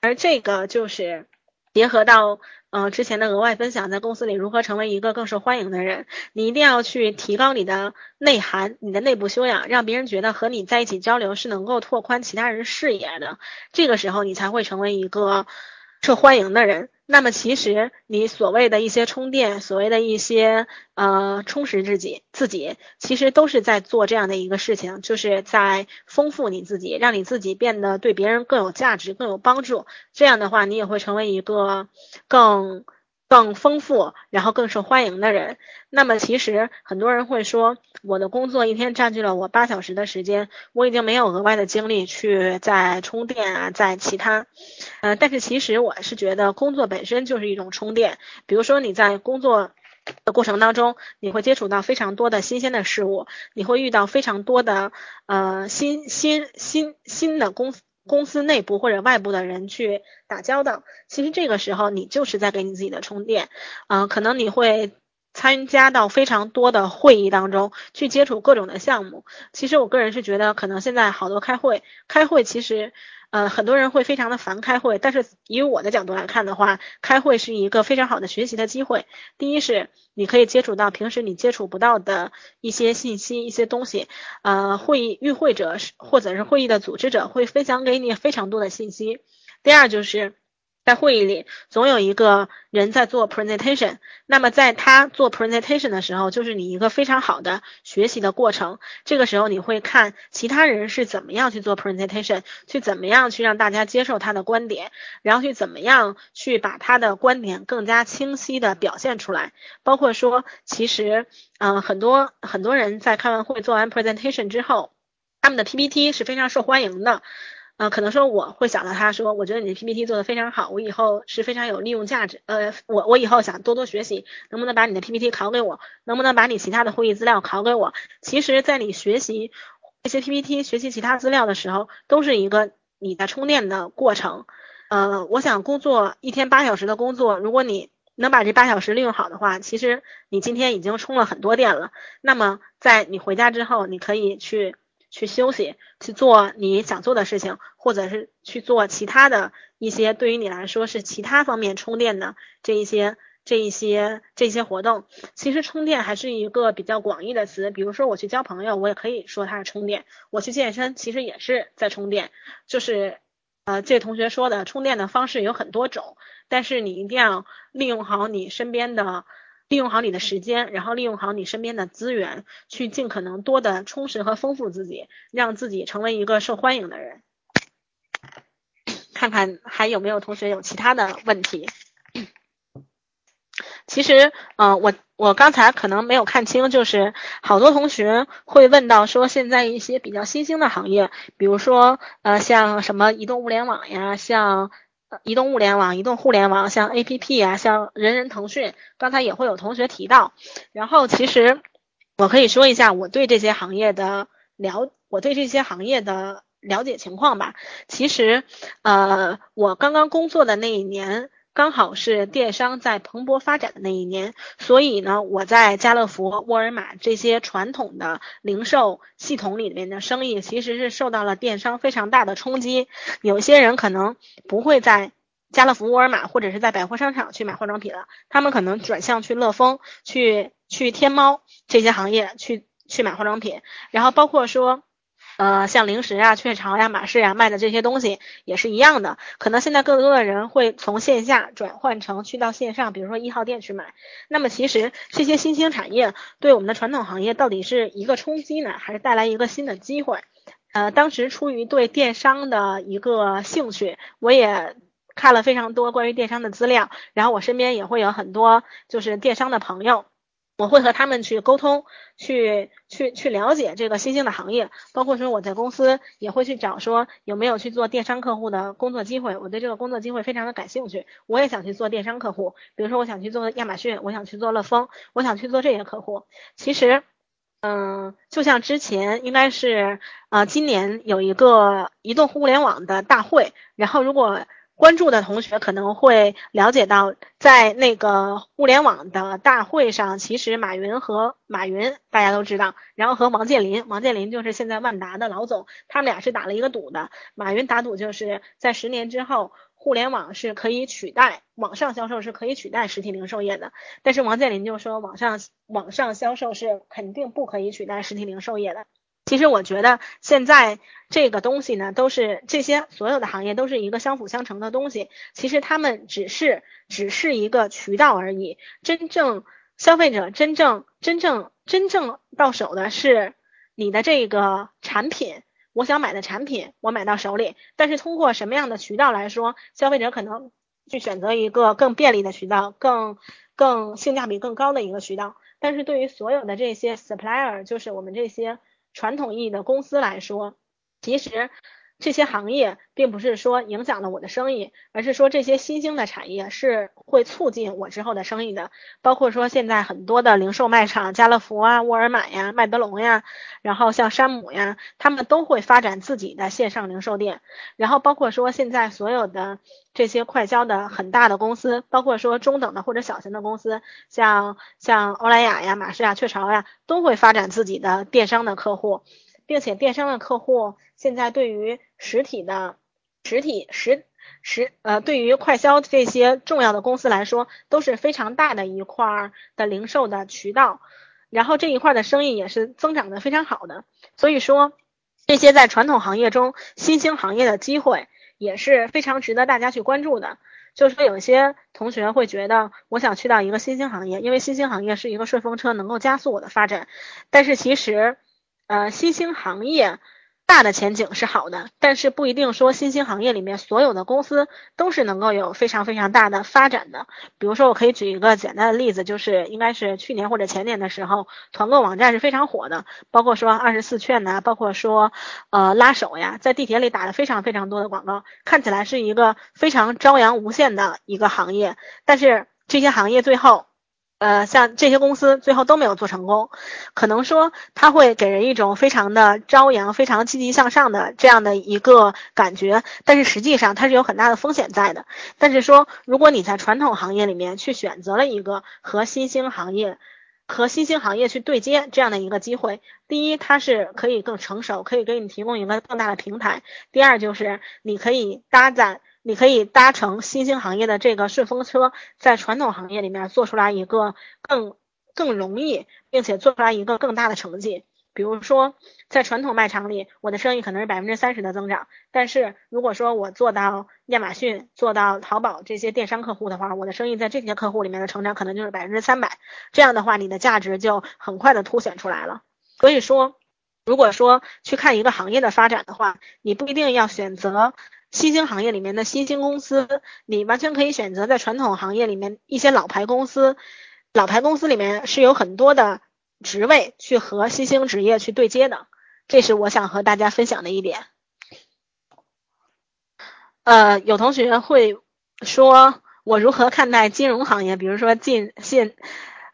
而这个就是结合到。嗯，之前的额外分享，在公司里如何成为一个更受欢迎的人？你一定要去提高你的内涵，你的内部修养，让别人觉得和你在一起交流是能够拓宽其他人视野的。这个时候，你才会成为一个受欢迎的人。那么其实你所谓的一些充电，所谓的一些呃充实自己，自己其实都是在做这样的一个事情，就是在丰富你自己，让你自己变得对别人更有价值、更有帮助。这样的话，你也会成为一个更更丰富，然后更受欢迎的人。那么其实很多人会说，我的工作一天占据了我八小时的时间，我已经没有额外的精力去在充电啊，在其他。呃，但是其实我是觉得工作本身就是一种充电。比如说你在工作的过程当中，你会接触到非常多的新鲜的事物，你会遇到非常多的呃新新新新的公司。公司内部或者外部的人去打交道，其实这个时候你就是在给你自己的充电，嗯，可能你会参加到非常多的会议当中去接触各种的项目。其实我个人是觉得，可能现在好多开会，开会其实。呃，很多人会非常的烦开会，但是以我的角度来看的话，开会是一个非常好的学习的机会。第一是你可以接触到平时你接触不到的一些信息、一些东西。呃，会议与会者或者是会议的组织者会分享给你非常多的信息。第二就是。在会议里，总有一个人在做 presentation。那么在他做 presentation 的时候，就是你一个非常好的学习的过程。这个时候，你会看其他人是怎么样去做 presentation，去怎么样去让大家接受他的观点，然后去怎么样去把他的观点更加清晰的表现出来。包括说，其实，嗯，很多很多人在开完会做完 presentation 之后，他们的 PPT 是非常受欢迎的。呃，可能说我会想到他说，我觉得你的 PPT 做的非常好，我以后是非常有利用价值。呃，我我以后想多多学习，能不能把你的 PPT 拷给我？能不能把你其他的会议资料拷给我？其实，在你学习这些 PPT、学习其他资料的时候，都是一个你在充电的过程。呃，我想工作一天八小时的工作，如果你能把这八小时利用好的话，其实你今天已经充了很多电了。那么，在你回家之后，你可以去。去休息，去做你想做的事情，或者是去做其他的一些对于你来说是其他方面充电的这一些、这一些、这些活动。其实充电还是一个比较广义的词，比如说我去交朋友，我也可以说它是充电；我去健身，其实也是在充电。就是呃，这同学说的充电的方式有很多种，但是你一定要利用好你身边的。利用好你的时间，然后利用好你身边的资源，去尽可能多的充实和丰富自己，让自己成为一个受欢迎的人。看看还有没有同学有其他的问题？其实，嗯，我我刚才可能没有看清，就是好多同学会问到说，现在一些比较新兴的行业，比如说，呃，像什么移动物联网呀，像。移动物联网、移动互联网，像 A P P 啊，像人人腾讯，刚才也会有同学提到。然后其实我可以说一下我对这些行业的了，我对这些行业的了解情况吧。其实，呃，我刚刚工作的那一年。刚好是电商在蓬勃发展的那一年，所以呢，我在家乐福、沃尔玛这些传统的零售系统里面的生意，其实是受到了电商非常大的冲击。有些人可能不会在家乐福、沃尔玛或者是在百货商场去买化妆品了，他们可能转向去乐蜂、去去天猫这些行业去去买化妆品，然后包括说。呃，像零食啊、雀巢呀、马氏呀卖的这些东西也是一样的。可能现在更多的人会从线下转换成去到线上，比如说一号店去买。那么其实这些新兴产业对我们的传统行业到底是一个冲击呢，还是带来一个新的机会？呃，当时出于对电商的一个兴趣，我也看了非常多关于电商的资料，然后我身边也会有很多就是电商的朋友。我会和他们去沟通，去去去了解这个新兴的行业，包括说我在公司也会去找说有没有去做电商客户的工作机会。我对这个工作机会非常的感兴趣，我也想去做电商客户，比如说我想去做亚马逊，我想去做乐蜂，我想去做这些客户。其实，嗯，就像之前应该是呃今年有一个移动互联网的大会，然后如果。关注的同学可能会了解到，在那个互联网的大会上，其实马云和马云大家都知道，然后和王健林，王健林就是现在万达的老总，他们俩是打了一个赌的。马云打赌就是在十年之后，互联网是可以取代网上销售是可以取代实体零售业的。但是王健林就说，网上网上销售是肯定不可以取代实体零售业的。其实我觉得现在这个东西呢，都是这些所有的行业都是一个相辅相成的东西。其实他们只是只是一个渠道而已。真正消费者真正真正真正到手的是你的这个产品，我想买的产品我买到手里。但是通过什么样的渠道来说，消费者可能去选择一个更便利的渠道，更更性价比更高的一个渠道。但是对于所有的这些 supplier，就是我们这些传统意义的公司来说，其实。这些行业并不是说影响了我的生意，而是说这些新兴的产业是会促进我之后的生意的。包括说现在很多的零售卖场，家乐福啊、沃尔玛呀、麦德龙呀，然后像山姆呀，他们都会发展自己的线上零售店。然后包括说现在所有的这些快销的很大的公司，包括说中等的或者小型的公司，像像欧莱雅呀、玛氏呀、雀巢呀，都会发展自己的电商的客户。并且电商的客户现在对于实体的实体实实呃，对于快销这些重要的公司来说，都是非常大的一块的零售的渠道，然后这一块的生意也是增长的非常好的。所以说，这些在传统行业中新兴行业的机会也是非常值得大家去关注的。就是说，有些同学会觉得，我想去到一个新兴行业，因为新兴行业是一个顺风车，能够加速我的发展。但是其实。呃，新兴行业大的前景是好的，但是不一定说新兴行业里面所有的公司都是能够有非常非常大的发展的。比如说，我可以举一个简单的例子，就是应该是去年或者前年的时候，团购网站是非常火的，包括说二十四券呐，包括说呃拉手呀，在地铁里打了非常非常多的广告，看起来是一个非常朝阳无限的一个行业，但是这些行业最后。呃，像这些公司最后都没有做成功，可能说它会给人一种非常的朝阳、非常积极向上的这样的一个感觉，但是实际上它是有很大的风险在的。但是说，如果你在传统行业里面去选择了一个和新兴行业、和新兴行业去对接这样的一个机会，第一，它是可以更成熟，可以给你提供一个更大的平台；第二，就是你可以搭载。你可以搭乘新兴行业的这个顺风车，在传统行业里面做出来一个更更容易，并且做出来一个更大的成绩。比如说，在传统卖场里，我的生意可能是百分之三十的增长，但是如果说我做到亚马逊、做到淘宝这些电商客户的话，我的生意在这些客户里面的成长可能就是百分之三百。这样的话，你的价值就很快的凸显出来了。所以说，如果说去看一个行业的发展的话，你不一定要选择。新兴行业里面的新兴公司，你完全可以选择在传统行业里面一些老牌公司。老牌公司里面是有很多的职位去和新兴职业去对接的，这是我想和大家分享的一点。呃，有同学会说，我如何看待金融行业？比如说进信。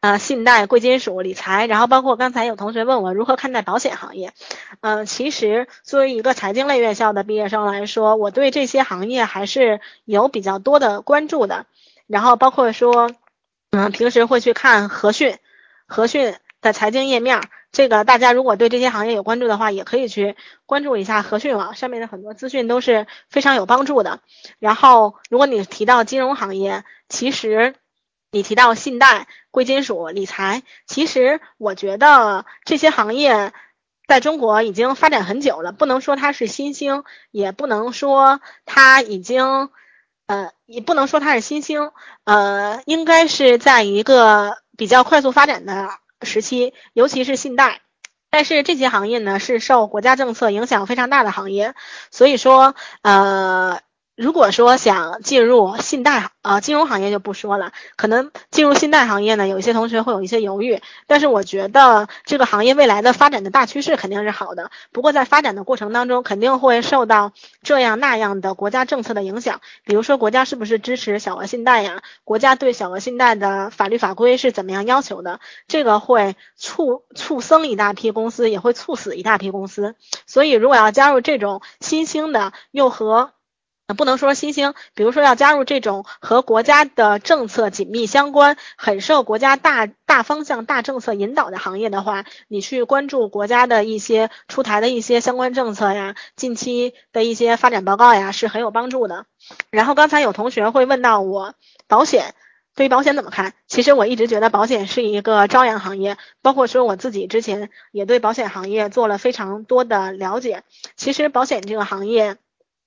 呃，信贷、贵金属、理财，然后包括刚才有同学问我如何看待保险行业。嗯，其实作为一个财经类院校的毕业生来说，我对这些行业还是有比较多的关注的。然后包括说，嗯，平时会去看和讯，和讯的财经页面。这个大家如果对这些行业有关注的话，也可以去关注一下和讯网上面的很多资讯都是非常有帮助的。然后，如果你提到金融行业，其实。你提到信贷、贵金属、理财，其实我觉得这些行业在中国已经发展很久了，不能说它是新兴，也不能说它已经，呃，也不能说它是新兴，呃，应该是在一个比较快速发展的时期，尤其是信贷。但是这些行业呢，是受国家政策影响非常大的行业，所以说，呃。如果说想进入信贷啊金融行业就不说了，可能进入信贷行业呢，有一些同学会有一些犹豫。但是我觉得这个行业未来的发展的大趋势肯定是好的。不过在发展的过程当中，肯定会受到这样那样的国家政策的影响。比如说国家是不是支持小额信贷呀？国家对小额信贷的法律法规是怎么样要求的？这个会促促生一大批公司，也会猝死一大批公司。所以如果要加入这种新兴的又和那不能说新兴，比如说要加入这种和国家的政策紧密相关、很受国家大大方向、大政策引导的行业的话，你去关注国家的一些出台的一些相关政策呀、近期的一些发展报告呀，是很有帮助的。然后刚才有同学会问到我保险，对于保险怎么看？其实我一直觉得保险是一个朝阳行业，包括说我自己之前也对保险行业做了非常多的了解。其实保险这个行业。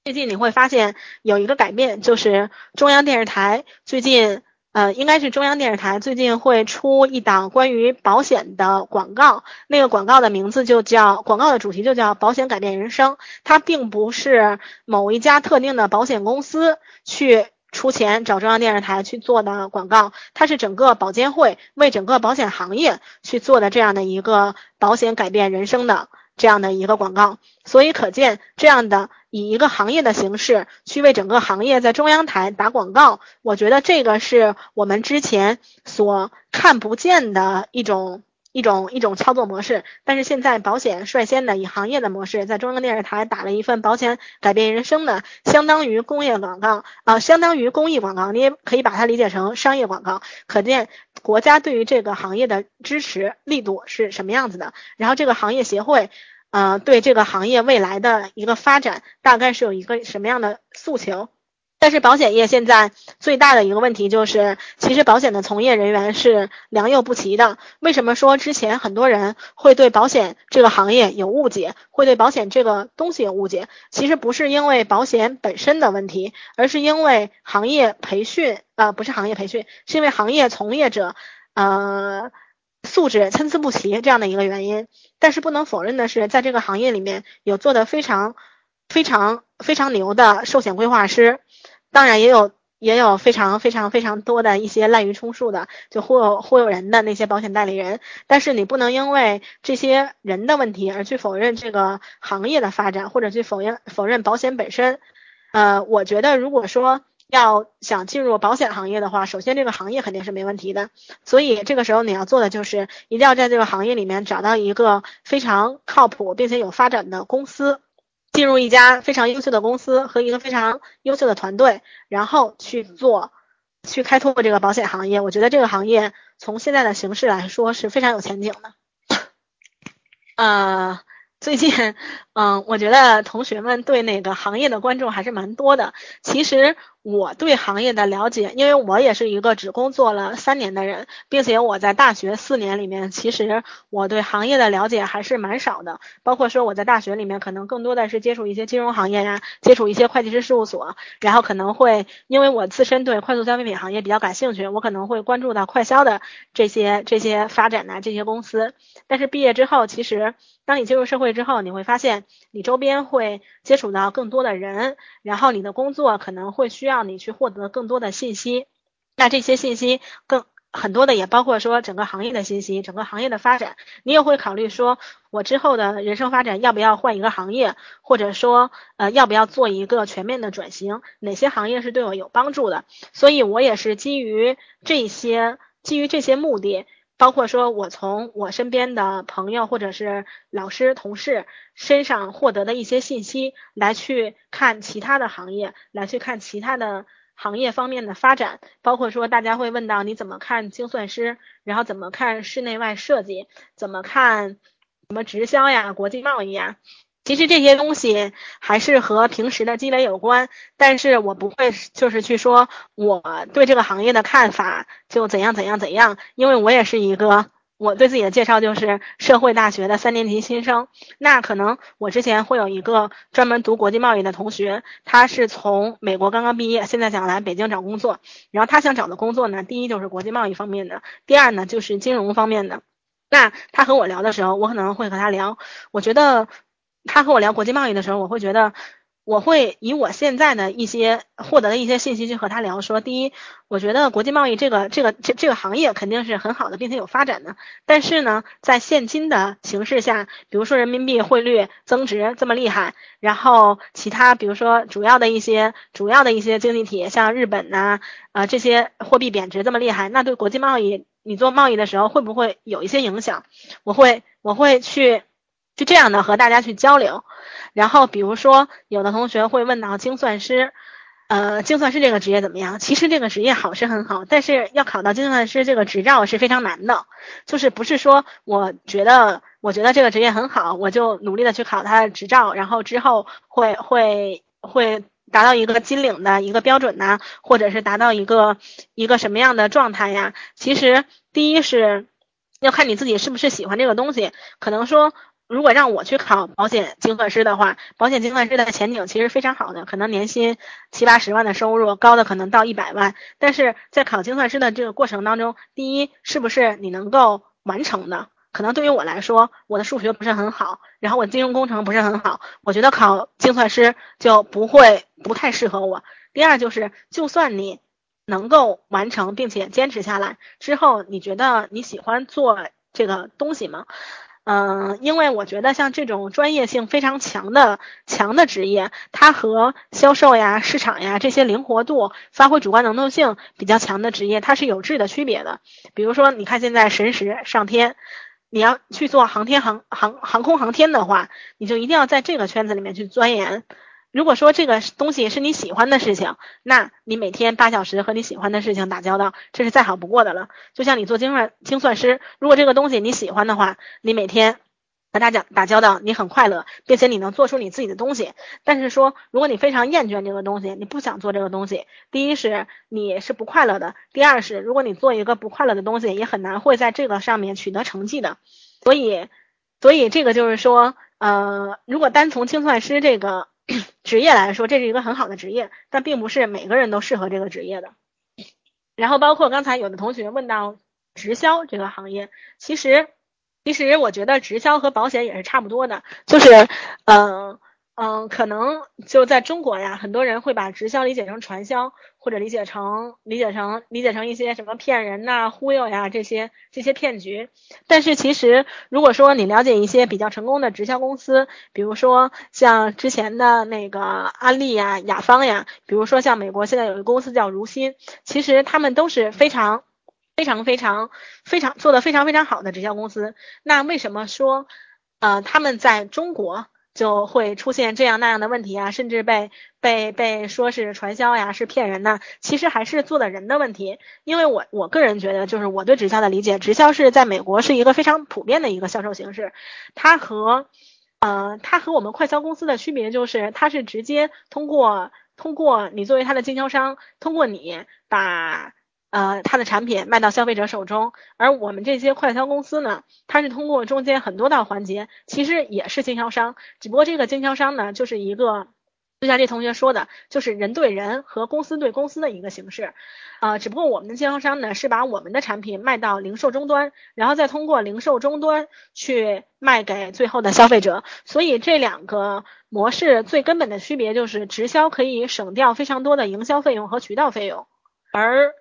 最近你会发现有一个改变，就是中央电视台最近，呃，应该是中央电视台最近会出一档关于保险的广告，那个广告的名字就叫，广告的主题就叫“保险改变人生”。它并不是某一家特定的保险公司去。出钱找中央电视台去做的广告，它是整个保监会为整个保险行业去做的这样的一个保险改变人生的这样的一个广告。所以可见，这样的以一个行业的形式去为整个行业在中央台打广告，我觉得这个是我们之前所看不见的一种。一种一种操作模式，但是现在保险率先的以行业的模式，在中央电视台打了一份保险改变人生的，相当于工业广告啊，相当于公益广告，你也可以把它理解成商业广告。可见国家对于这个行业的支持力度是什么样子的。然后这个行业协会，呃，对这个行业未来的一个发展，大概是有一个什么样的诉求？但是保险业现在最大的一个问题就是，其实保险的从业人员是良莠不齐的。为什么说之前很多人会对保险这个行业有误解，会对保险这个东西有误解？其实不是因为保险本身的问题，而是因为行业培训，呃，不是行业培训，是因为行业从业者，呃，素质参差不齐这样的一个原因。但是不能否认的是，在这个行业里面有做的非常、非常、非常牛的寿险规划师。当然也有也有非常非常非常多的一些滥竽充数的，就忽悠忽悠人的那些保险代理人。但是你不能因为这些人的问题而去否认这个行业的发展，或者去否认否认保险本身。呃，我觉得如果说要想进入保险行业的话，首先这个行业肯定是没问题的。所以这个时候你要做的就是一定要在这个行业里面找到一个非常靠谱并且有发展的公司。进入一家非常优秀的公司和一个非常优秀的团队，然后去做，去开拓这个保险行业。我觉得这个行业从现在的形势来说是非常有前景的。*coughs* 呃。最近，嗯，我觉得同学们对那个行业的关注还是蛮多的。其实我对行业的了解，因为我也是一个只工作了三年的人，并且我在大学四年里面，其实我对行业的了解还是蛮少的。包括说我在大学里面，可能更多的是接触一些金融行业呀，接触一些会计师事务所，然后可能会因为我自身对快速消费品行业比较感兴趣，我可能会关注到快销的这些这些发展的这些公司。但是毕业之后，其实。当你进入社会之后，你会发现你周边会接触到更多的人，然后你的工作可能会需要你去获得更多的信息。那这些信息更很多的也包括说整个行业的信息，整个行业的发展，你也会考虑说我之后的人生发展要不要换一个行业，或者说呃要不要做一个全面的转型，哪些行业是对我有帮助的。所以我也是基于这些基于这些目的。包括说，我从我身边的朋友或者是老师、同事身上获得的一些信息，来去看其他的行业，来去看其他的行业方面的发展。包括说，大家会问到你怎么看精算师，然后怎么看室内外设计，怎么看什么直销呀、国际贸易呀。其实这些东西还是和平时的积累有关，但是我不会就是去说我对这个行业的看法就怎样怎样怎样，因为我也是一个我对自己的介绍就是社会大学的三年级新生。那可能我之前会有一个专门读国际贸易的同学，他是从美国刚刚毕业，现在想来北京找工作，然后他想找的工作呢，第一就是国际贸易方面的，第二呢就是金融方面的。那他和我聊的时候，我可能会和他聊，我觉得。他和我聊国际贸易的时候，我会觉得，我会以我现在的一些获得的一些信息去和他聊。说第一，我觉得国际贸易这个这个这这个行业肯定是很好的，并且有发展的。但是呢，在现今的形势下，比如说人民币汇率增值这么厉害，然后其他比如说主要的一些主要的一些经济体，像日本呐啊这些货币贬值这么厉害，那对国际贸易你做贸易的时候会不会有一些影响？我会我会去。就这样的和大家去交流，然后比如说有的同学会问到精算师，呃，精算师这个职业怎么样？其实这个职业好是很好，但是要考到精算师这个执照是非常难的。就是不是说我觉得我觉得这个职业很好，我就努力的去考他的执照，然后之后会会会达到一个金领的一个标准呐，或者是达到一个一个什么样的状态呀？其实第一是要看你自己是不是喜欢这个东西，可能说。如果让我去考保险精算师的话，保险精算师的前景其实非常好的，可能年薪七八十万的收入，高的可能到一百万。但是在考精算师的这个过程当中，第一是不是你能够完成的？可能对于我来说，我的数学不是很好，然后我金融工程不是很好，我觉得考精算师就不会不太适合我。第二就是，就算你能够完成并且坚持下来之后，你觉得你喜欢做这个东西吗？嗯，因为我觉得像这种专业性非常强的强的职业，它和销售呀、市场呀这些灵活度、发挥主观能动性比较强的职业，它是有质的区别的。比如说，你看现在神石上天，你要去做航天航航航空航天的话，你就一定要在这个圈子里面去钻研。如果说这个东西是你喜欢的事情，那你每天八小时和你喜欢的事情打交道，这是再好不过的了。就像你做精算精算师，如果这个东西你喜欢的话，你每天和大家打交道，你很快乐，并且你能做出你自己的东西。但是说，如果你非常厌倦这个东西，你不想做这个东西，第一是你是不快乐的，第二是如果你做一个不快乐的东西，也很难会在这个上面取得成绩的。所以，所以这个就是说，呃，如果单从精算师这个。*clears throat* 职业来说，这是一个很好的职业，但并不是每个人都适合这个职业的。然后，包括刚才有的同学问到直销这个行业，其实，其实我觉得直销和保险也是差不多的，就是，嗯。嗯，可能就在中国呀，很多人会把直销理解成传销，或者理解成理解成理解成一些什么骗人呐、忽悠呀这些这些骗局。但是其实，如果说你了解一些比较成功的直销公司，比如说像之前的那个安利呀、雅芳呀，比如说像美国现在有一个公司叫如新，其实他们都是非常非常非常非常做的非常非常好的直销公司。那为什么说呃他们在中国？就会出现这样那样的问题啊，甚至被被被说是传销呀，是骗人的。其实还是做的人的问题。因为我我个人觉得，就是我对直销的理解，直销是在美国是一个非常普遍的一个销售形式。它和呃它和我们快销公司的区别就是，它是直接通过通过你作为它的经销商，通过你把。呃，他的产品卖到消费者手中，而我们这些快销公司呢，它是通过中间很多道环节，其实也是经销商，只不过这个经销商呢，就是一个，就像这同学说的，就是人对人和公司对公司的一个形式，呃，只不过我们的经销商呢，是把我们的产品卖到零售终端，然后再通过零售终端去卖给最后的消费者，所以这两个模式最根本的区别就是直销可以省掉非常多的营销费用和渠道费用，而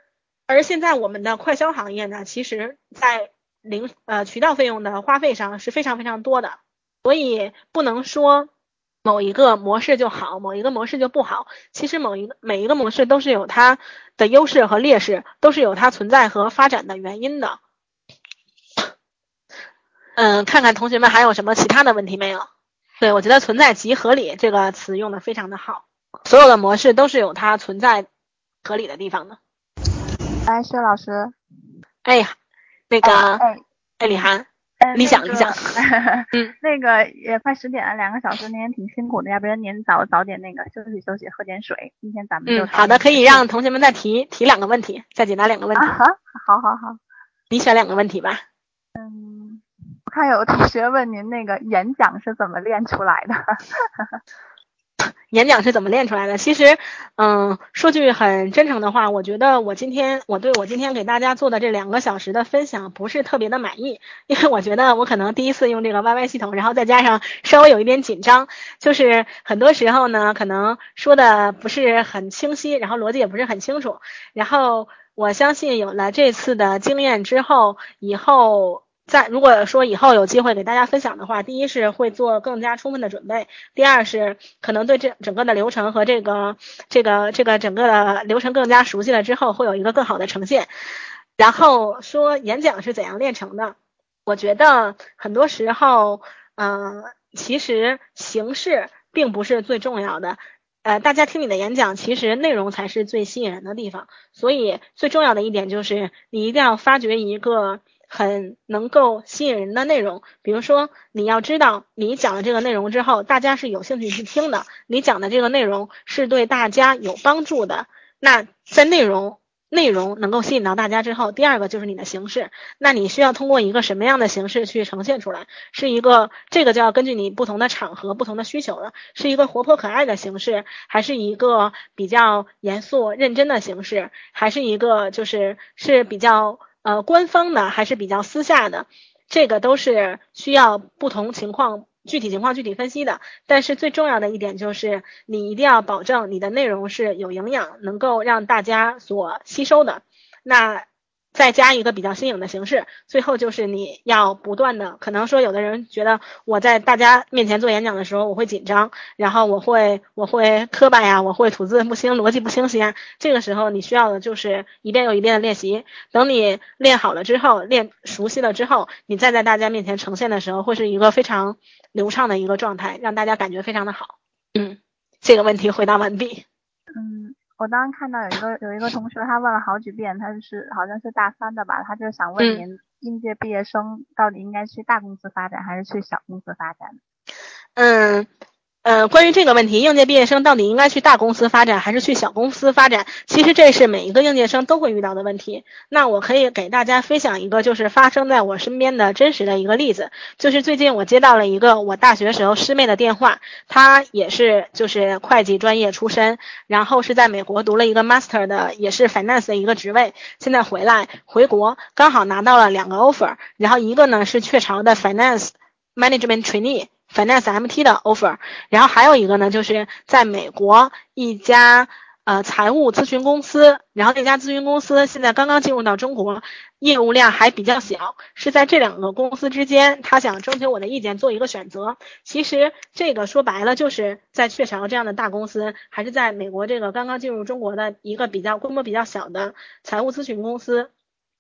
而现在我们的快销行业呢，其实在零呃渠道费用的花费上是非常非常多的，所以不能说某一个模式就好，某一个模式就不好。其实某一个每一个模式都是有它的优势和劣势，都是有它存在和发展的原因的。嗯，看看同学们还有什么其他的问题没有？对我觉得“存在即合理”这个词用的非常的好，所有的模式都是有它存在合理的地方的。哎，薛老师，哎呀，那个，哎，哎，李涵，哎你想一想，嗯，*laughs* 那个也快十点了，两个小时，您也挺辛苦的，要不然您早早点那个休息休息，喝点水。今天咱们就嗯，好的，可以让同学们再提提两个问题，再解答两个问题。好，好，好，好，你选两个问题吧。嗯，我看有同学问您那个演讲是怎么练出来的。*laughs* 演讲是怎么练出来的？其实，嗯，说句很真诚的话，我觉得我今天我对我今天给大家做的这两个小时的分享不是特别的满意，因为我觉得我可能第一次用这个 YY 系统，然后再加上稍微有一点紧张，就是很多时候呢，可能说的不是很清晰，然后逻辑也不是很清楚。然后我相信有了这次的经验之后，以后。在如果说以后有机会给大家分享的话，第一是会做更加充分的准备，第二是可能对这整个的流程和这个这个这个整个的流程更加熟悉了之后，会有一个更好的呈现。然后说演讲是怎样练成的，我觉得很多时候，嗯，其实形式并不是最重要的，呃，大家听你的演讲，其实内容才是最吸引人的地方。所以最重要的一点就是你一定要发掘一个。很能够吸引人的内容，比如说你要知道你讲了这个内容之后，大家是有兴趣去听的，你讲的这个内容是对大家有帮助的。那在内容内容能够吸引到大家之后，第二个就是你的形式，那你需要通过一个什么样的形式去呈现出来？是一个这个就要根据你不同的场合、不同的需求了，是一个活泼可爱的形式，还是一个比较严肃认真的形式，还是一个就是是比较。呃，官方的还是比较私下的，这个都是需要不同情况、具体情况具体分析的。但是最重要的一点就是，你一定要保证你的内容是有营养，能够让大家所吸收的。那。再加一个比较新颖的形式，最后就是你要不断的，可能说有的人觉得我在大家面前做演讲的时候我会紧张，然后我会我会磕巴呀，我会吐字不清，逻辑不清晰啊。这个时候你需要的就是一遍又一遍的练习，等你练好了之后，练熟悉了之后，你再在大家面前呈现的时候，会是一个非常流畅的一个状态，让大家感觉非常的好。嗯，这个问题回答完毕。嗯。我当时看到有一个有一个同学，他问了好几遍，他就是好像是大三的吧，他就想问您，应届毕业生到底应该去大公司发展还是去小公司发展？嗯。呃，关于这个问题，应届毕业生到底应该去大公司发展还是去小公司发展？其实这是每一个应届生都会遇到的问题。那我可以给大家分享一个，就是发生在我身边的真实的一个例子，就是最近我接到了一个我大学时候师妹的电话，她也是就是会计专业出身，然后是在美国读了一个 master 的，也是 finance 的一个职位，现在回来回国，刚好拿到了两个 offer，然后一个呢是雀巢的 finance management trainee。Finance MT 的 offer，然后还有一个呢，就是在美国一家呃财务咨询公司，然后那家咨询公司现在刚刚进入到中国，业务量还比较小，是在这两个公司之间，他想征求我的意见做一个选择。其实这个说白了就是在雀巢这样的大公司，还是在美国这个刚刚进入中国的一个比较规模比较小的财务咨询公司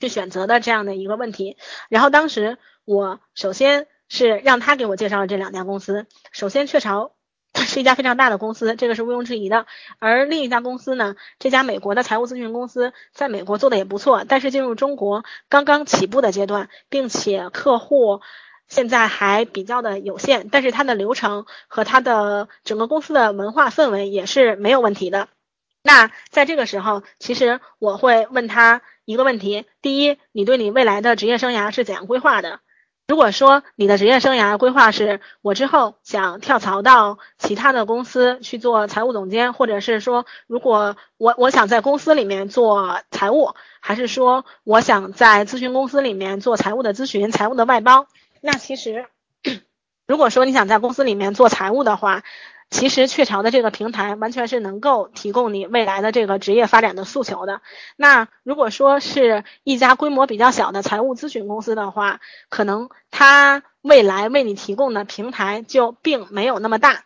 去选择的这样的一个问题。然后当时我首先。是让他给我介绍了这两家公司。首先，雀巢 *clears throat* 是一家非常大的公司，这个是毋庸置疑的。而另一家公司呢，这家美国的财务咨询公司在美国做的也不错，但是进入中国刚刚起步的阶段，并且客户现在还比较的有限，但是它的流程和它的整个公司的文化氛围也是没有问题的。那在这个时候，其实我会问他一个问题：第一，你对你未来的职业生涯是怎样规划的？如果说你的职业生涯规划是我之后想跳槽到其他的公司去做财务总监，或者是说如果我我想在公司里面做财务，还是说我想在咨询公司里面做财务的咨询、财务的外包，那其实 *clears throat* 如果说你想在公司里面做财务的话。其实雀巢的这个平台完全是能够提供你未来的这个职业发展的诉求的。那如果说是一家规模比较小的财务咨询公司的话，可能它未来为你提供的平台就并没有那么大。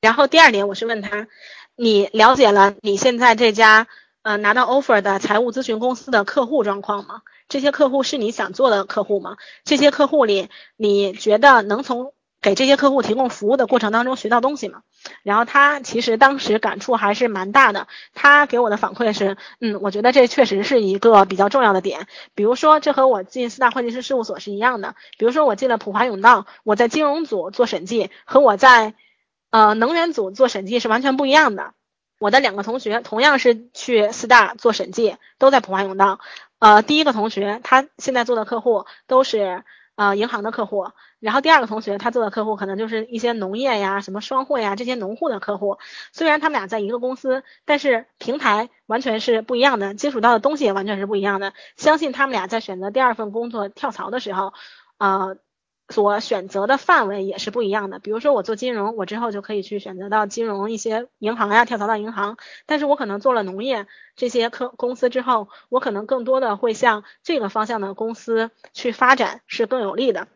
然后第二点，我是问他，你了解了你现在这家呃拿到 offer 的财务咨询公司的客户状况吗？这些客户是你想做的客户吗？这些客户里，你觉得能从给这些客户提供服务的过程当中学到东西嘛，然后他其实当时感触还是蛮大的。他给我的反馈是，嗯，我觉得这确实是一个比较重要的点。比如说，这和我进四大会计师事务所是一样的。比如说，我进了普华永道，我在金融组做审计，和我在呃能源组做审计是完全不一样的。我的两个同学同样是去四大做审计，都在普华永道。呃，第一个同学他现在做的客户都是。呃，银行的客户，然后第二个同学他做的客户可能就是一些农业呀、什么双汇呀这些农户的客户。虽然他们俩在一个公司，但是平台完全是不一样的，接触到的东西也完全是不一样的。相信他们俩在选择第二份工作跳槽的时候，呃。所选择的范围也是不一样的。比如说，我做金融，我之后就可以去选择到金融一些银行呀，跳槽到银行。但是我可能做了农业这些科公司之后，我可能更多的会向这个方向的公司去发展，是更有利的。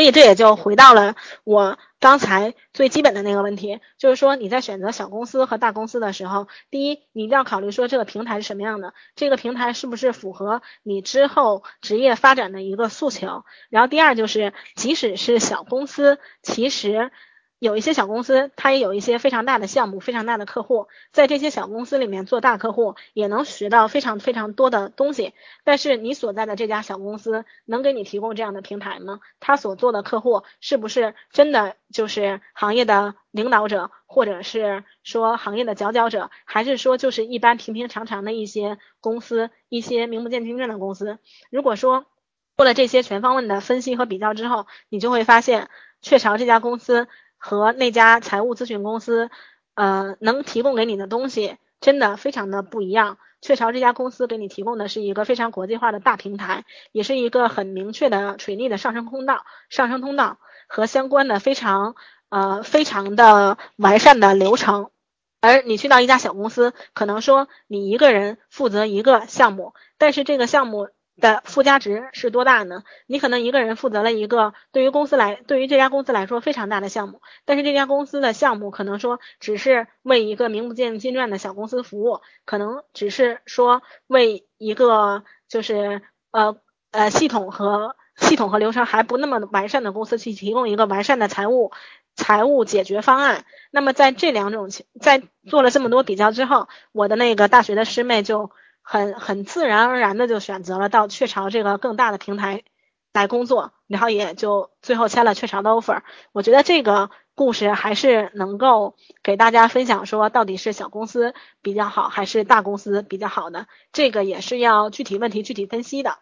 所以这也就回到了我刚才最基本的那个问题，就是说你在选择小公司和大公司的时候，第一，你一定要考虑说这个平台是什么样的，这个平台是不是符合你之后职业发展的一个诉求。然后第二就是，即使是小公司，其实。有一些小公司，它也有一些非常大的项目，非常大的客户，在这些小公司里面做大客户，也能学到非常非常多的东西。但是你所在的这家小公司能给你提供这样的平台吗？他所做的客户是不是真的就是行业的领导者，或者是说行业的佼佼者，还是说就是一般平平常常的一些公司，一些名不见经传的公司？如果说做了这些全方位的分析和比较之后，你就会发现雀巢这家公司。和那家财务咨询公司，呃，能提供给你的东西真的非常的不一样。雀巢这家公司给你提供的是一个非常国际化的大平台，也是一个很明确的垂利的上升通道、上升通道和相关的非常呃非常的完善的流程。而你去到一家小公司，可能说你一个人负责一个项目，但是这个项目的附加值是多大呢？你可能一个人负责了一个对于公司来，对于这家公司来说非常大的项目，但是这家公司的项目可能说只是为一个名不见经传的小公司服务，可能只是说为一个就是呃呃系统和系统和流程还不那么完善的公司去提供一个完善的财务。财务解决方案。那么在这两种情，在做了这么多比较之后，我的那个大学的师妹就很很自然而然的就选择了到雀巢这个更大的平台来工作，然后也就最后签了雀巢的 offer。我觉得这个故事还是能够给大家分享，说到底是小公司比较好还是大公司比较好的，这个也是要具体问题具体分析的。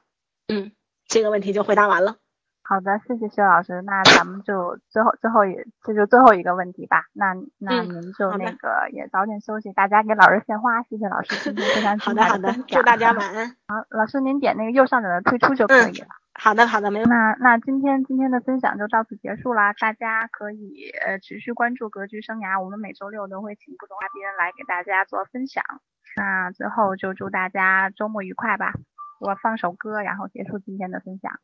嗯，这个问题就回答完了。好的，谢谢薛老师。那咱们就最后最后一这就最后一个问题吧。那那您就那个也早点休息，大家给老师献花。谢谢老师今天非常 *laughs* 好的好的，祝大家晚安。好，老师您点那个右上角的退出就可以了。好的好的，没有。那那今天今天的分享就到此结束啦。大家可以呃持续关注格局生涯，我们每周六都会请不同嘉宾来给大家做分享。那最后就祝大家周末愉快吧。我放首歌，然后结束今天的分享。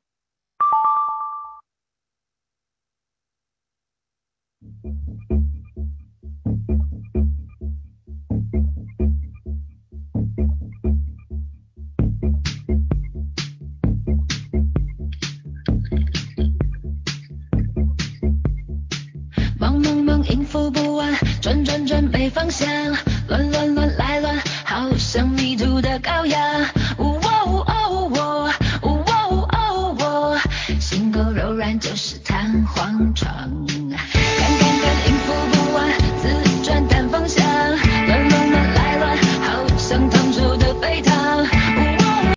忙忙忙，应付不完，转转转，没方向，乱乱乱来乱，好像迷途的羔羊。呜哦哦哦，呜哦哦哦，心口柔软就是弹簧床。